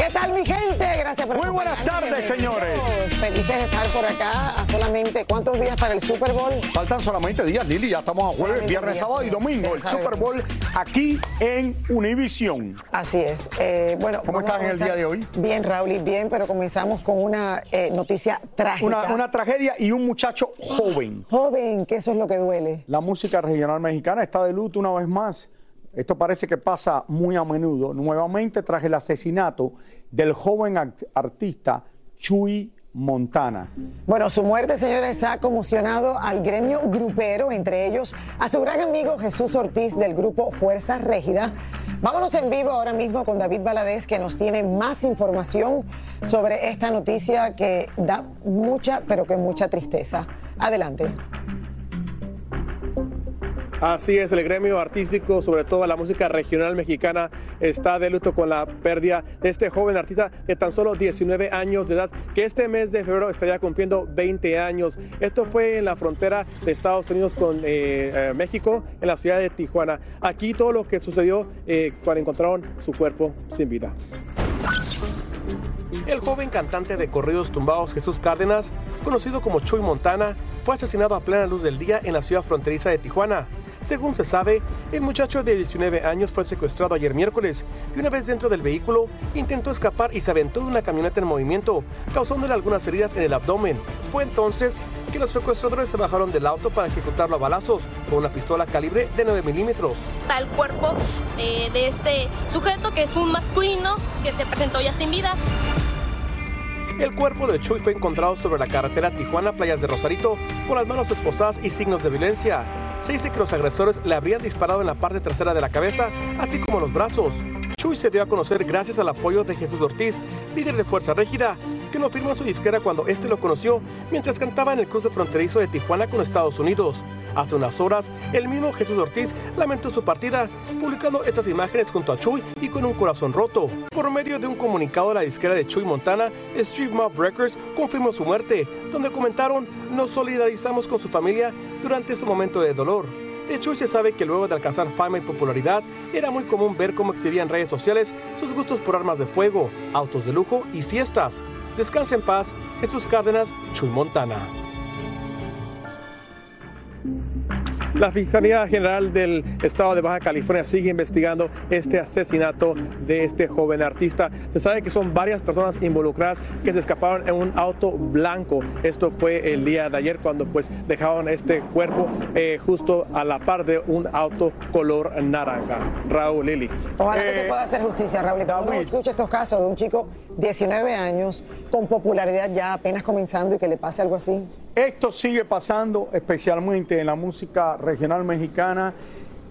¿Qué tal mi gente? Gracias por Muy buenas tardes, señores. Felices de estar por acá a solamente cuántos días para el Super Bowl. Faltan solamente días, Lili, ya estamos a jueves, viernes, sábado y domingo, el. Super Bowl aquí en Univision. Así es. Eh, bueno, ¿Cómo estás en el día de hoy? Bien, Raúl, y bien, pero comenzamos con una eh, noticia trágica. Una, una tragedia y un muchacho joven. Joven, que eso es lo que duele. La música regional mexicana está de luto una vez más. Esto parece que pasa muy a menudo. Nuevamente tras el asesinato del joven artista Chuy Montana. Bueno, su muerte, señores, ha conmocionado al gremio grupero, entre ellos a su gran amigo Jesús Ortiz del grupo Fuerza Régida. Vámonos en vivo ahora mismo con David Valadez, que nos tiene más información sobre esta noticia que da mucha, pero que mucha tristeza. Adelante. Así es, el gremio artístico, sobre todo la música regional mexicana, está de luto con la pérdida de este joven artista de tan solo 19 años de edad, que este mes de febrero estaría cumpliendo 20 años. Esto fue en la frontera de Estados Unidos con eh, eh, México, en la ciudad de Tijuana. Aquí todo lo que sucedió eh, cuando encontraron su cuerpo sin vida. El joven cantante de corridos tumbados Jesús Cárdenas, conocido como Chuy Montana, fue asesinado a plena luz del día en la ciudad fronteriza de Tijuana. Según se sabe, el muchacho de 19 años fue secuestrado ayer miércoles y una vez dentro del vehículo intentó escapar y se aventó de una camioneta en movimiento, causándole algunas heridas en el abdomen. Fue entonces que los secuestradores se bajaron del auto para ejecutarlo a balazos con una pistola calibre de 9 milímetros. está el cuerpo eh, de este sujeto que es un masculino que se presentó ya sin vida. El cuerpo de Chuy fue encontrado sobre la carretera Tijuana-Playas de Rosarito con las manos esposadas y signos de violencia. Se dice que los agresores le habrían disparado en la parte trasera de la cabeza, así como los brazos. Chuy se dio a conocer gracias al apoyo de Jesús Ortiz, líder de Fuerza Régida, que lo firmó su disquera cuando este lo conoció mientras cantaba en el cruce fronterizo de Tijuana con Estados Unidos. Hace unas horas, el mismo Jesús Ortiz lamentó su partida, publicando estas imágenes junto a Chuy y con un corazón roto. Por medio de un comunicado, la disquera de Chuy Montana, Street Mob Records, confirmó su muerte, donde comentaron, nos solidarizamos con su familia durante este momento de dolor. De Chuy se sabe que luego de alcanzar fama y popularidad, era muy común ver cómo exhibía en redes sociales sus gustos por armas de fuego, autos de lujo y fiestas. Descansa en paz, Jesús Cárdenas, Chuy Montana. La Fiscalía General del Estado de Baja California sigue investigando este asesinato de este joven artista. Se sabe que son varias personas involucradas que se escaparon en un auto blanco. Esto fue el día de ayer cuando pues dejaron este cuerpo eh, justo a la par de un auto color naranja. Raúl Lili. Ojalá que se Eh, pueda hacer justicia, Raúl. Y cuando uno escucha estos casos de un chico 19 años con popularidad ya apenas comenzando y que le pase algo así. Esto sigue pasando especialmente en la música regional mexicana.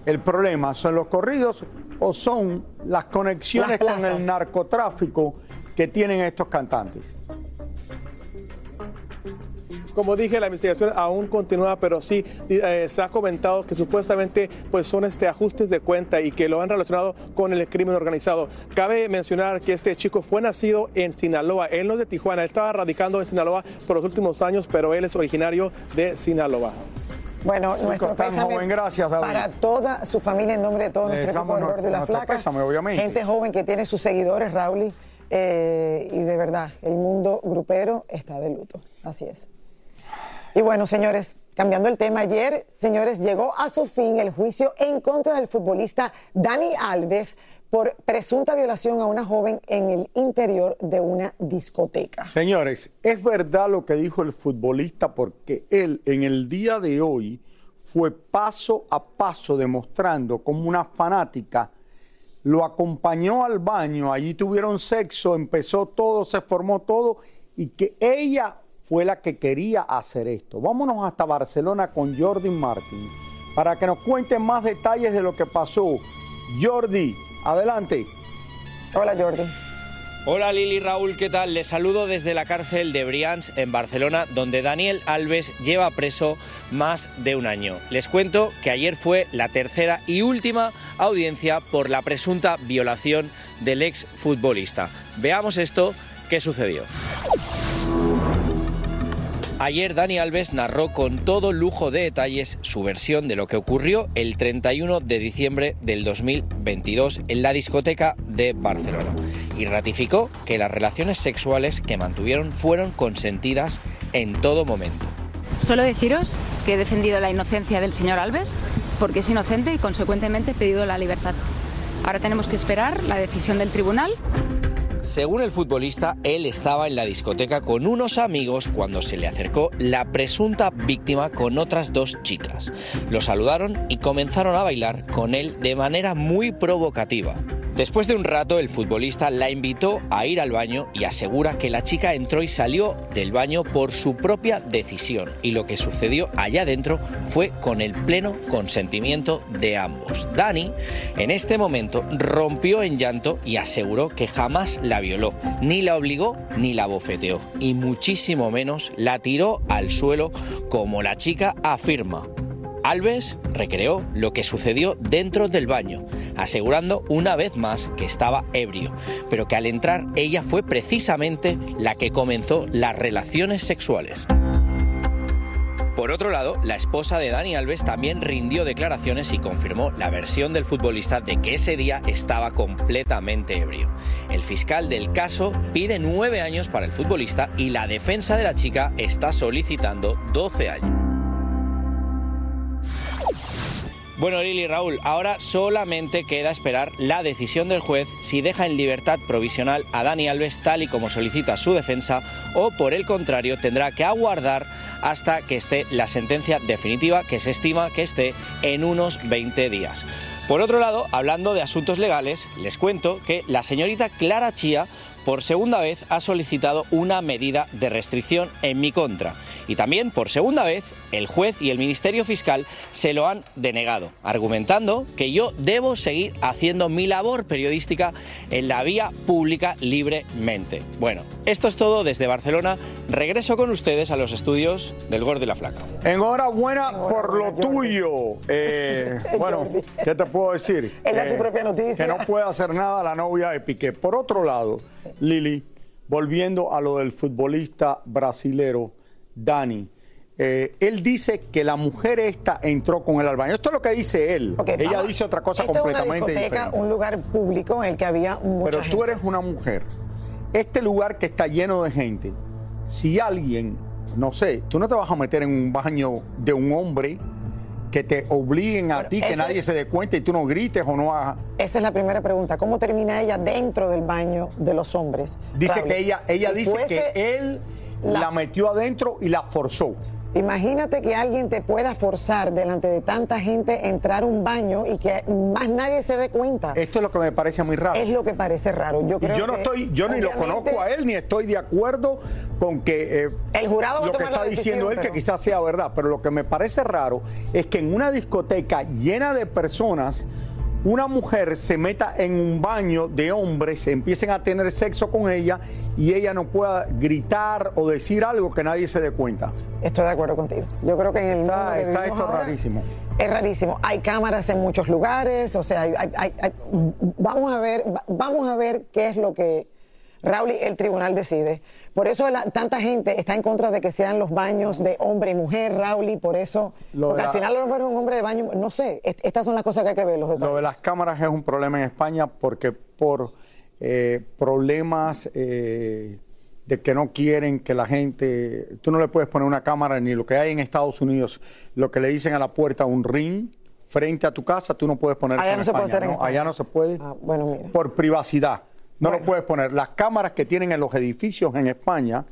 El problema son los corridos o son las conexiones Las con el narcotráfico que tienen estos cantantes. Como dije, la investigación aún continúa, pero sí eh, se ha comentado que supuestamente pues son este ajustes de cuenta y que lo han relacionado con el crimen organizado. Cabe mencionar que este chico fue nacido en Sinaloa, él no es de Tijuana, él estaba radicando en Sinaloa por los últimos años, pero él es originario de Sinaloa. Bueno, nuestro pésame joven, gracias, David. para toda su familia en nombre de todo Le nuestro equipo del Gordo y la nuestro Flaca. pésame, obviamente. Gente joven que tiene sus seguidores, Raúl. eh, y de verdad, el mundo grupero está de luto. Así es. Y bueno, señores, cambiando el tema, ayer, señores, llegó a su fin el juicio en contra del futbolista Dani Alves por presunta violación a una joven en el interior de una discoteca. Señores, es verdad lo que dijo el futbolista porque él en el día de hoy fue paso a paso demostrando como una fanática lo acompañó al baño, allí tuvieron sexo, empezó todo, se formó todo y que ella fue la que quería hacer esto. Vámonos hasta Barcelona con Jordi Martin para que nos cuente más detalles de lo que pasó. Jordi, adelante. Hola, Jordi. Hola Lili Raúl, ¿qué tal? Les saludo desde la cárcel de Brians en Barcelona, donde Daniel Alves lleva preso más de un año. Les cuento que ayer fue la tercera y última audiencia por la presunta violación del ex futbolista. Veamos esto, ¿qué sucedió? Ayer Dani Alves narró con todo lujo de detalles su versión de lo que ocurrió el 31 de diciembre del 2022 en la discoteca de Barcelona y ratificó que las relaciones sexuales que mantuvieron fueron consentidas en todo momento. Solo deciros que he defendido la inocencia del señor Alves, porque es inocente y consecuentemente he pedido la libertad. Ahora tenemos que esperar la decisión del tribunal. Según el futbolista, él estaba en la discoteca con unos amigos cuando se le acercó la presunta víctima con otras dos chicas. Lo saludaron y comenzaron a bailar con él de manera muy provocativa. Después de un rato, el futbolista la invitó a ir al baño y asegura que la chica entró y salió del baño por su propia decisión y lo que sucedió allá dentro fue con el pleno consentimiento de ambos. Dani, en este momento, rompió en llanto y aseguró que jamás la violó, ni la obligó ni la bofeteó y muchísimo menos la tiró al suelo como la chica afirma. Alves recreó lo que sucedió dentro del baño, asegurando una vez más que estaba ebrio, pero que al entrar ella fue precisamente la que comenzó las relaciones sexuales. Por otro lado, la esposa de Dani Alves también rindió declaraciones y confirmó la versión del futbolista de que ese día estaba completamente ebrio. El fiscal del caso pide nueve años para el futbolista y la defensa de la chica está solicitando 12 años. Bueno, Lili Raúl, ahora solamente queda esperar la decisión del juez si deja en libertad provisional a Dani Alves tal y como solicita su defensa o por el contrario tendrá que aguardar hasta que esté la sentencia definitiva que se estima que esté en unos 20 días. Por otro lado, hablando de asuntos legales, les cuento que la señorita Clara Chía por segunda vez ha solicitado una medida de restricción en mi contra. Y también, por segunda vez, el juez y el Ministerio Fiscal se lo han denegado, argumentando que yo debo seguir haciendo mi labor periodística en la vía pública libremente. Bueno, esto es todo desde Barcelona. Regreso con ustedes a los estudios del Gordo y la Flaca. Enhorabuena por lo tuyo. Eh, bueno, ¿qué te puedo decir? Él da su Eh, propia noticia. Que no puede hacer nada la novia de Piqué. Por otro lado, Lili, volviendo a lo del futbolista brasilero Dani. Eh, él dice que la mujer esta entró con él al baño. Esto es lo que dice él. Ella vamos. dice otra cosa Esto es completamente una discoteca, diferente. un lugar público en el que había mucha Pero tú eres una mujer. Este lugar que está lleno de gente, si alguien, no sé, tú no te vas a meter en un baño de un hombre que te obliguen a Bueno, ti, que nadie se dé cuenta y tú no grites o no hagas. Esa es la primera pregunta. ¿Cómo termina ella dentro del baño de los hombres? Dice Raúl, que ella, ella si dice que él la... la- metió adentro y la forzó. Imagínate que alguien te pueda forzar delante de tanta gente a entrar a un baño y que más nadie se dé cuenta. Esto es lo que me parece muy raro. Es lo que parece raro. Yo Y yo no que, estoy, yo ni lo conozco a él, ni estoy de acuerdo con que eh, El jurado va a lo que la está diciendo él, pero- que quizás sea verdad. Pero lo que me parece raro es que en una discoteca llena de personas, una mujer se meta en un baño de hombres, empiecen a tener sexo con ella y ella no pueda gritar o decir algo que nadie se dé cuenta. Estoy de acuerdo contigo. Yo creo que en el mundo Está, que está esto ahora, rarísimo. Es rarísimo. Hay cámaras en muchos lugares, o sea, hay- hay- hay- vamos a ver, va- vamos a ver qué es lo que Raúl el tribunal decide. Por eso la- tanta gente está en contra de que sean los baños de hombre y mujer, Raúl, y por eso, Lo porque al final los un hombre de baño, no sé, est- estas son las cosas que hay que ver los Lo de las cámaras es un problema en España porque por eh, problemas eh, de que no quieren que la gente, tú no le puedes poner una cámara ni lo que hay en Estados Unidos, lo que le dicen a la puerta un ring frente a tu casa, tú no puedes poner Allá no en se puede hacer en ¿no? España. Allá no se puede Ah, bueno, mira. por privacidad. No Bueno. lo puedes poner. Las cámaras que tienen en los edificios en España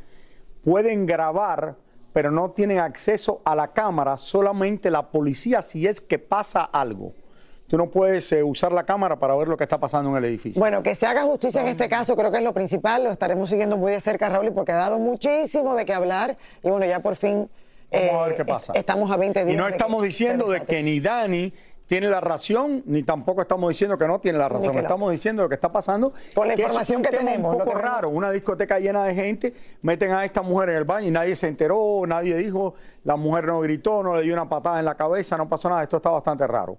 pueden grabar, pero no tienen acceso a la cámara, solamente la policía si es que pasa algo. Tú no puedes eh, usar la cámara para ver lo que está pasando en el edificio. Bueno, que se haga justicia en este caso creo que es lo principal, lo estaremos siguiendo muy de cerca, Raúl, porque ha dado muchísimo de qué hablar y bueno, ya por fin Vamos a eh, ver qué pasa. est- estamos a 20 días. y no de estamos diciendo de que ni Dani tiene la razón, ni tampoco estamos diciendo que no tiene la razón. no. Estamos diciendo lo que está pasando. Por la que es información un que tema tenemos, Un poco raro. Una discoteca llena de gente, meten a esta mujer en el baño y nadie se enteró, nadie dijo, la mujer no gritó, no le dio una patada en la cabeza, no pasó nada. Esto está bastante raro.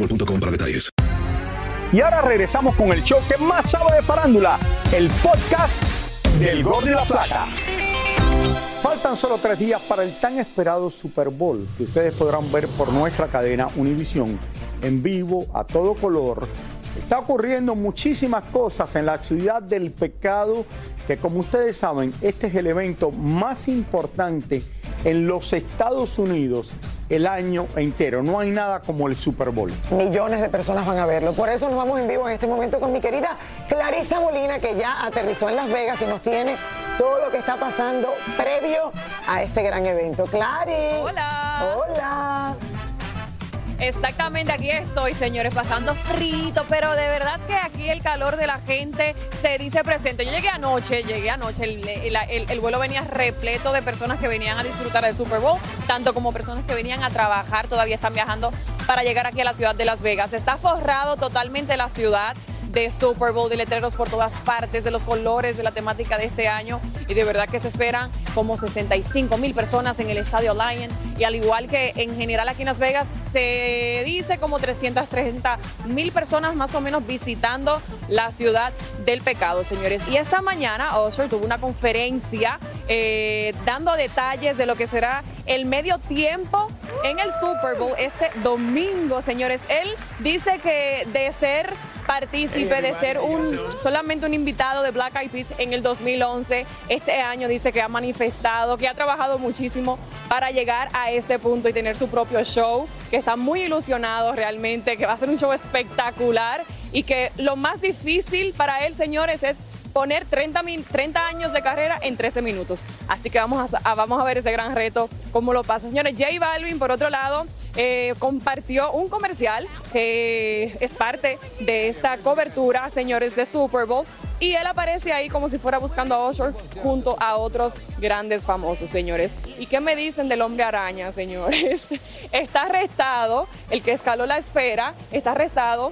boostmobile.com para detalles. Y ahora regresamos con el show que más sabe de farándula, el podcast del Gol de la Plata. Faltan solo tres días para el tan esperado Super Bowl, que ustedes podrán ver por nuestra cadena Univisión en vivo, a todo color. Está ocurriendo muchísimas cosas en la ciudad del pecado, que como ustedes saben, este es el evento más importante en los Estados Unidos el año entero. No hay nada como el Super Bowl. Millones de personas van a verlo. Por eso nos vamos en vivo en este momento con mi querida Clarisa Molina, que ya aterrizó en Las Vegas y nos tiene todo lo que está pasando previo a este gran evento. Clary. Hola. Hola. Exactamente, aquí estoy, señores, pasando frito, pero de verdad que aquí el calor de la gente se dice presente. Yo llegué anoche, llegué anoche, el, el- el- el vuelo venía repleto de personas que venían a disfrutar del Super Bowl, tanto como personas que venían a trabajar, todavía están viajando para llegar aquí a la ciudad de Las Vegas. Está forrado totalmente la ciudad de Super Bowl, de letreros por todas partes, de los colores, de la temática de este año. Y de verdad que se esperan como 65 mil personas en el Estadio Lion. Y al igual que en general aquí en Las Vegas, se dice como 330 mil personas más o menos visitando la ciudad del pecado, señores. Y esta mañana Usher tuvo una conferencia eh, dando detalles de lo que será el medio tiempo en el Super Bowl este domingo, señores. Él dice que de ser partícipe, de ser un solamente un invitado de Black Eyed Peas en el 2011, este año dice que ha manifestado, que ha trabajado muchísimo para llegar a este punto y tener su propio show, que está muy ilusionado realmente, que va a ser un show espectacular y que lo más difícil para él, señores, es poner 30, 30 años de carrera en 13 minutos. Así que vamos a, vamos a ver ese gran reto, cómo lo pasa. Señores, J Balvin, por otro lado, eh, compartió un comercial que es parte de esta cobertura, señores, de Super Bowl. Y él aparece ahí como si fuera buscando a Usher junto a otros grandes famosos, señores. ¿Y qué me dicen del hombre araña, señores? Está arrestado, el que escaló la esfera, está arrestado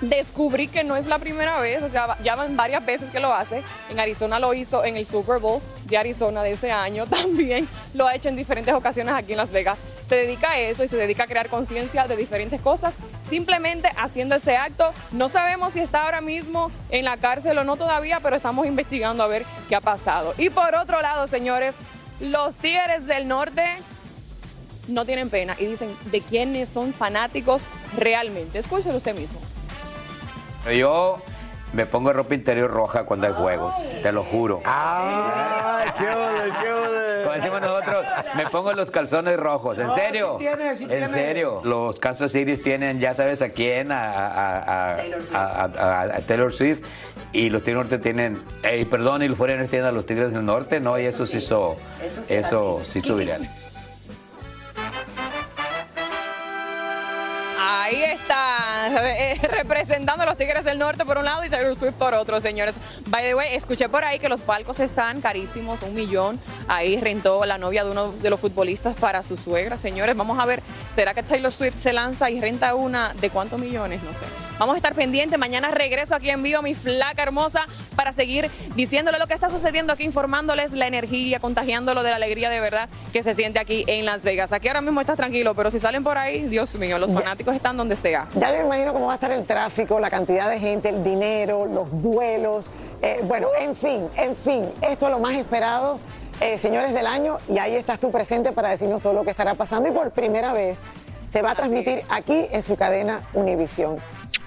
descubrí que no es la primera vez, o sea, ya van varias veces que lo hace. En Arizona lo hizo en el Super Bowl de Arizona de ese año, también lo ha hecho en diferentes ocasiones aquí en Las Vegas. Se dedica a eso y se dedica a crear conciencia de diferentes cosas, simplemente haciendo ese acto. No sabemos si está ahora mismo en la cárcel o no todavía, pero estamos investigando a ver qué ha pasado. Y por otro lado, señores, los Tigres del Norte no tienen pena y dicen de quiénes son fanáticos realmente. Escúchelo usted mismo. Yo me pongo ropa interior roja cuando hay juegos, te lo juro. ¡Ay, qué ole, qué ole! Como decimos nosotros, me pongo los calzones rojos. ¿En No, serio? sí tiene, sí en serio. Los Kansas City tienen, ya sabes a quién, a, a- a- a- a- a Taylor Swift. Y los Tigres Norte tienen, eh, perdón, y los Foreigners tienen a los Tigres del Norte, ¿no? Y eso, se hizo, eso se hizo viral. Ahí está, eh, representando a los Tigres del Norte por un lado y Taylor Swift por otro, señores. By the way, escuché por ahí que los palcos están carísimos, un millón. Ahí rentó la novia de uno de los futbolistas para su suegra. Señores, vamos a ver, ¿será que Taylor Swift se lanza y renta una de cuántos millones? No sé. Vamos a estar pendientes. Mañana regreso aquí en vivo, mi flaca hermosa, para seguir diciéndole lo que está sucediendo aquí, informándoles la energía, contagiándolo de la alegría de verdad que se siente aquí en Las Vegas. Aquí ahora mismo estás tranquilo, pero si salen por ahí, Dios mío, los fanáticos están donde sea. Ya yo me imagino cómo va a estar el tráfico, la cantidad de gente, el dinero, los vuelos. eh, bueno, en fin, en fin, esto es lo más esperado, eh, señores del año, y ahí estás tú presente para decirnos todo lo que estará pasando. Y por primera vez se va a transmitir aquí en su cadena Univisión.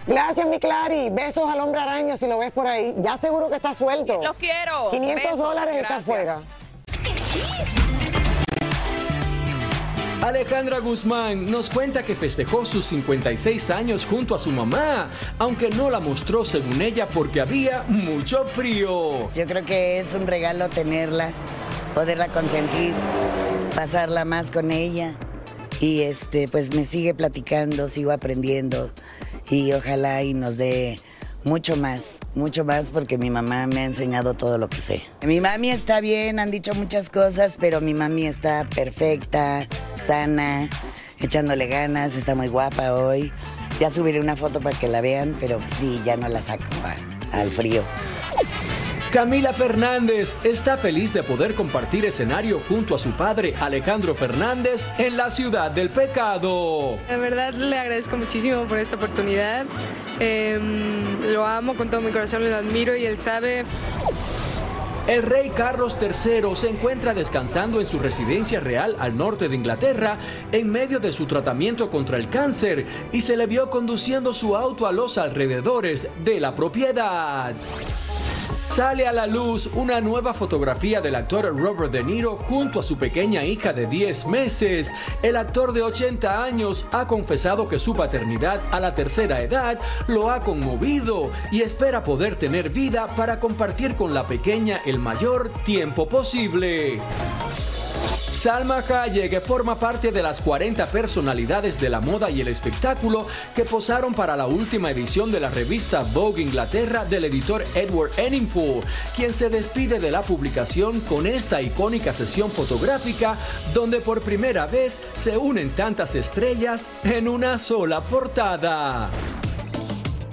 Gracias, mi Clary. Besos al hombre araña si lo ves por ahí. Ya seguro que está suelto. Los quiero. 500 Besos. dólares está afuera. Alejandra Guzmán nos cuenta que festejó sus 56 años junto a su mamá, aunque no la mostró según ella porque había mucho frío. Yo creo que es un regalo tenerla, poderla consentir, pasarla más con ella. Y este, pues me sigue platicando, sigo aprendiendo y ojalá y nos dé mucho más, mucho más porque mi mamá me ha enseñado todo lo que sé. Mi mami está bien, han dicho muchas cosas, pero mi mami está perfecta, sana, echándole ganas, está muy guapa hoy. Ya subiré una foto para que la vean, pero sí, ya no la saco al frío. Camila Fernández está feliz de poder compartir escenario junto a su padre Alejandro Fernández en la ciudad del pecado. La verdad le agradezco muchísimo por esta oportunidad. Em, lo amo con todo mi corazón, lo admiro y él sabe. El rey Carlos III se encuentra descansando en su residencia real al norte de Inglaterra en medio de su tratamiento contra el cáncer y se le vio conduciendo su auto a los alrededores de la propiedad. Sale a la luz una nueva fotografía del actor Robert De Niro junto a su pequeña hija de 10 meses. El actor de 80 años ha confesado que su paternidad a la tercera edad lo ha conmovido y espera poder tener vida para compartir con la pequeña el mayor tiempo posible. Salma Hayek forma parte de las 40 personalidades de la moda y el espectáculo que posaron para la última edición de la revista Vogue Inglaterra del editor Edward Enninful, quien se despide de la publicación con esta icónica sesión fotográfica donde por primera vez se unen tantas estrellas en una sola portada.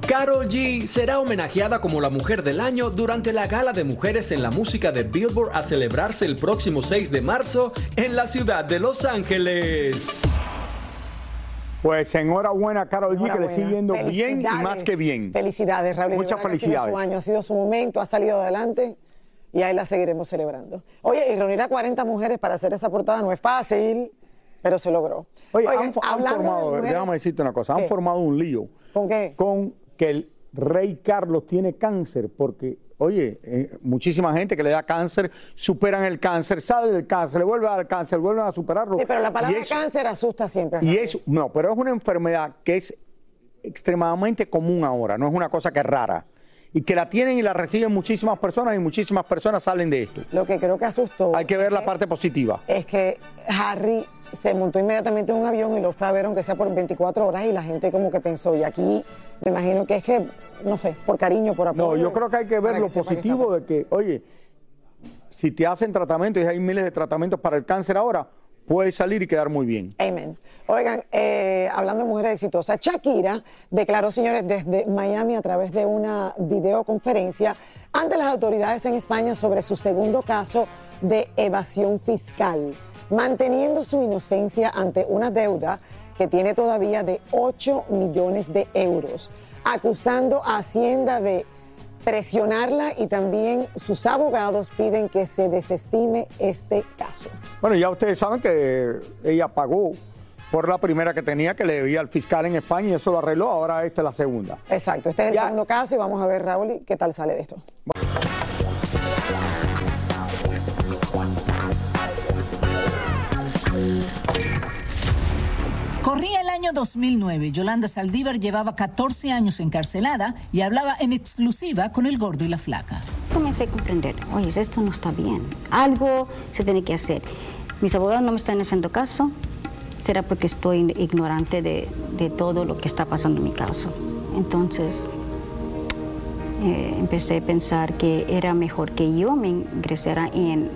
Carol G será homenajeada como la mujer del año durante la gala de mujeres en la música de Billboard a celebrarse el próximo 6 de marzo en la ciudad de Los Ángeles. Pues enhorabuena, Carol G, que le sigue yendo bien y más que bien. Felicidades, Raúl. Muchas Ha sido felicidades. su año, ha sido su momento, ha salido adelante y ahí la seguiremos celebrando. Oye, y reunir a 40 mujeres para hacer esa portada no es fácil, pero se logró. Oye, Oigan, han, han hablando de formado, mujeres- déjame decirte una cosa, han ¿Qué? formado un lío. ¿Con qué? Con que el rey Carlos tiene cáncer, porque, oye, eh, muchísima gente que le da cáncer, superan el cáncer, sale del cáncer, le vuelve a dar cáncer, vuelven a superarlo. Sí, pero la palabra eso- cáncer asusta siempre. Y Raúl. es, no, pero es una enfermedad que es extremadamente común ahora, no es una cosa que es rara. Y que la tienen y la reciben muchísimas personas y muchísimas personas salen de esto. Lo que creo que asustó. Hay que ver la parte positiva. es que Harry se montó inmediatamente en un avión y lo fue a ver, aunque sea por 24 horas, y la gente como que pensó, y aquí me imagino que es que, no sé, por cariño, por apoyo. No, yo creo que hay que ver lo positivo de que, oye, si te hacen tratamiento y hay miles de tratamientos para el cáncer ahora, puedes salir y quedar muy bien. Amen. Oigan, eh, hablando de mujeres exitosas, Shakira declaró, señores, desde Miami a través de una videoconferencia ante las autoridades en España sobre su segundo caso de evasión fiscal, manteniendo su inocencia ante una deuda que tiene todavía de 8 millones de euros, acusando a Hacienda de presionarla y también sus abogados piden que se desestime este caso. Bueno, ya ustedes saben que ella pagó por la primera que tenía que le debía al fiscal en España y eso lo arregló, ahora esta es la segunda. Exacto, este es el segundo caso y vamos a ver, Raúl, qué tal sale de esto. Año 2009. Yolanda Saldívar llevaba 14 años encarcelada y hablaba en exclusiva con el gordo y la flaca. Comencé a comprender, oye, esto no está bien, algo se tiene que hacer. Mis abogados no me están haciendo caso, será porque estoy ignorante de, de todo lo que está pasando en mi caso. Entonces eh, empecé a pensar que era mejor que yo me ingresara en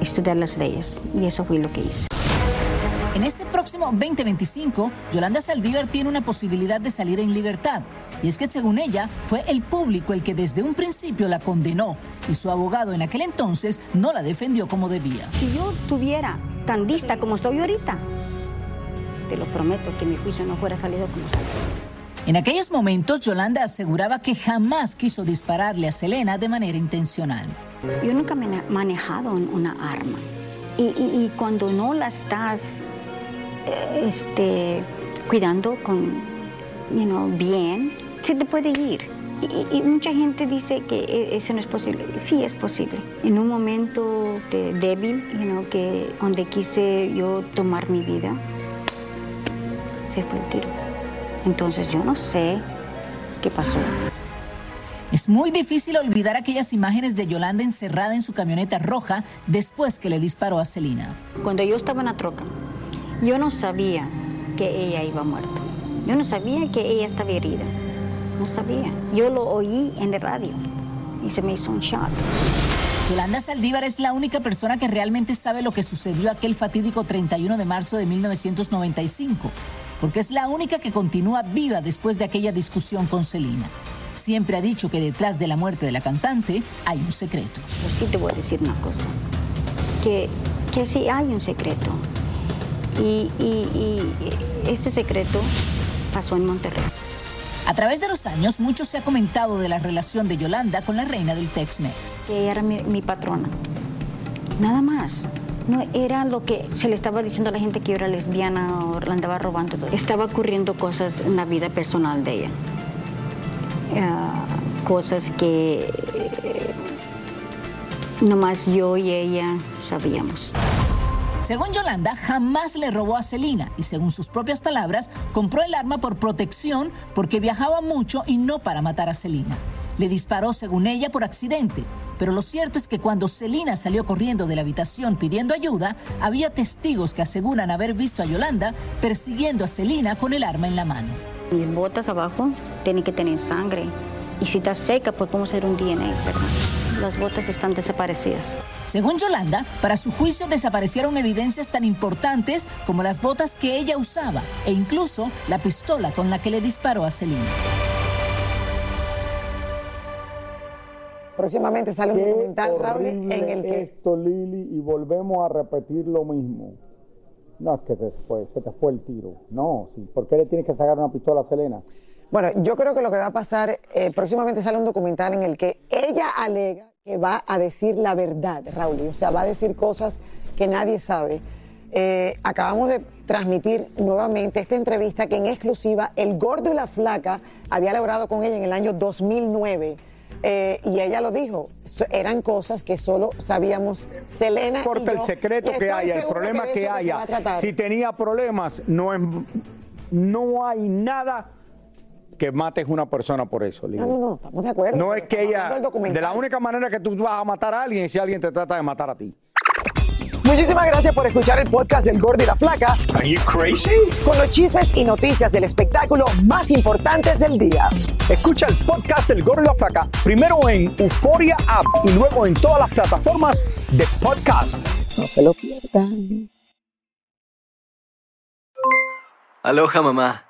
estudiar las leyes y eso fue lo que hice. En este próximo 2025, Yolanda Saldívar tiene una posibilidad de salir en libertad. Y es que según ella, fue el público el que desde un principio la condenó y su abogado en aquel entonces no la defendió como debía. Si yo tuviera tan lista como estoy ahorita, te lo prometo que mi juicio no fuera salido como salió. En aquellos momentos, Yolanda aseguraba que jamás quiso dispararle a Selena de manera intencional. Yo nunca me he manejado un- una arma. Y, y- y cuando no la estás este, cuidando con, you know, bien, se te puede ir. Y, y mucha gente dice que e- eso no es posible. Sí es posible. En un momento de débil, you know, que donde quise yo tomar mi vida, se fue el tiro. Entonces yo no sé qué pasó. Es muy difícil olvidar aquellas imágenes de Yolanda encerrada en su camioneta roja después que le disparó a Selena. Cuando yo estaba en la troca, yo no sabía que ella iba muerta. Yo no sabía que ella estaba herida. No sabía. Yo lo oí en la radio y se me hizo un shock. Yolanda Saldívar es la única persona que realmente sabe lo que sucedió aquel fatídico 31 de marzo de 1995, porque es la única que continúa viva después de aquella discusión con Selena. Siempre ha dicho que detrás de la muerte de la cantante hay un secreto. Pero sí te voy a decir una cosa, que, que sí hay un secreto. Y, y- y este secreto pasó en Monterrey. A través de los años, mucho se ha comentado de la relación de Yolanda con la reina del Tex-Mex. Ella era mi, mi patrona. Nada más. No era lo que se le estaba diciendo a la gente que yo era lesbiana o la andaba robando. todo. Estaba ocurriendo cosas en la vida personal de ella. Ah, cosas que eh, nomás yo y ella sabíamos. Según Yolanda, jamás le robó a Selena y según sus propias palabras, compró el arma por protección porque viajaba mucho y no para matar a Selena. Le disparó, según ella, por accidente. Pero lo cierto es que cuando Selena salió corriendo de la habitación pidiendo ayuda, había testigos que aseguran haber visto a Yolanda persiguiendo a Selena con el arma en la mano. Mis botas abajo tienen que tener sangre. Y si está seca, pues podemos hacer un DNA. Las botas están desaparecidas. Según Yolanda, para su juicio desaparecieron evidencias tan importantes como las botas que ella usaba e incluso la pistola con la que le disparó a Celina. Próximamente sale un documental, Raúl, en el que... Esto, Lili, y volvemos a repetir lo mismo. No, es que después se te fue el tiro. No, sí. ¿por qué le tienes que sacar una pistola a Selena? Bueno, yo creo que lo que va a pasar, eh, próximamente sale un documental en el que ella alega que va a decir la verdad, Raúl, o sea, va a decir cosas que nadie sabe. Eh, acabamos de transmitir nuevamente esta entrevista que en exclusiva el gordo y la flaca había logrado con ella en el año 2009. Eh, y ella lo dijo, eran cosas que solo sabíamos Selena. y importa el secreto y que haya, el problema que, se haya. si tenía problemas, no es, no hay nada que mates una persona por eso. No, no, no, estamos de acuerdo. No es que ella, de la única manera que tú vas a matar a alguien es si alguien te trata de matar a ti. Muchísimas gracias por escuchar el podcast del Gordo y la Flaca. Are you crazy? Con los chismes y noticias del espectáculo más importantes del día. Escucha el podcast del Gordo y la Flaca primero en Euforia App y luego en todas las plataformas de podcast. No se lo pierdan. Aloha mamá,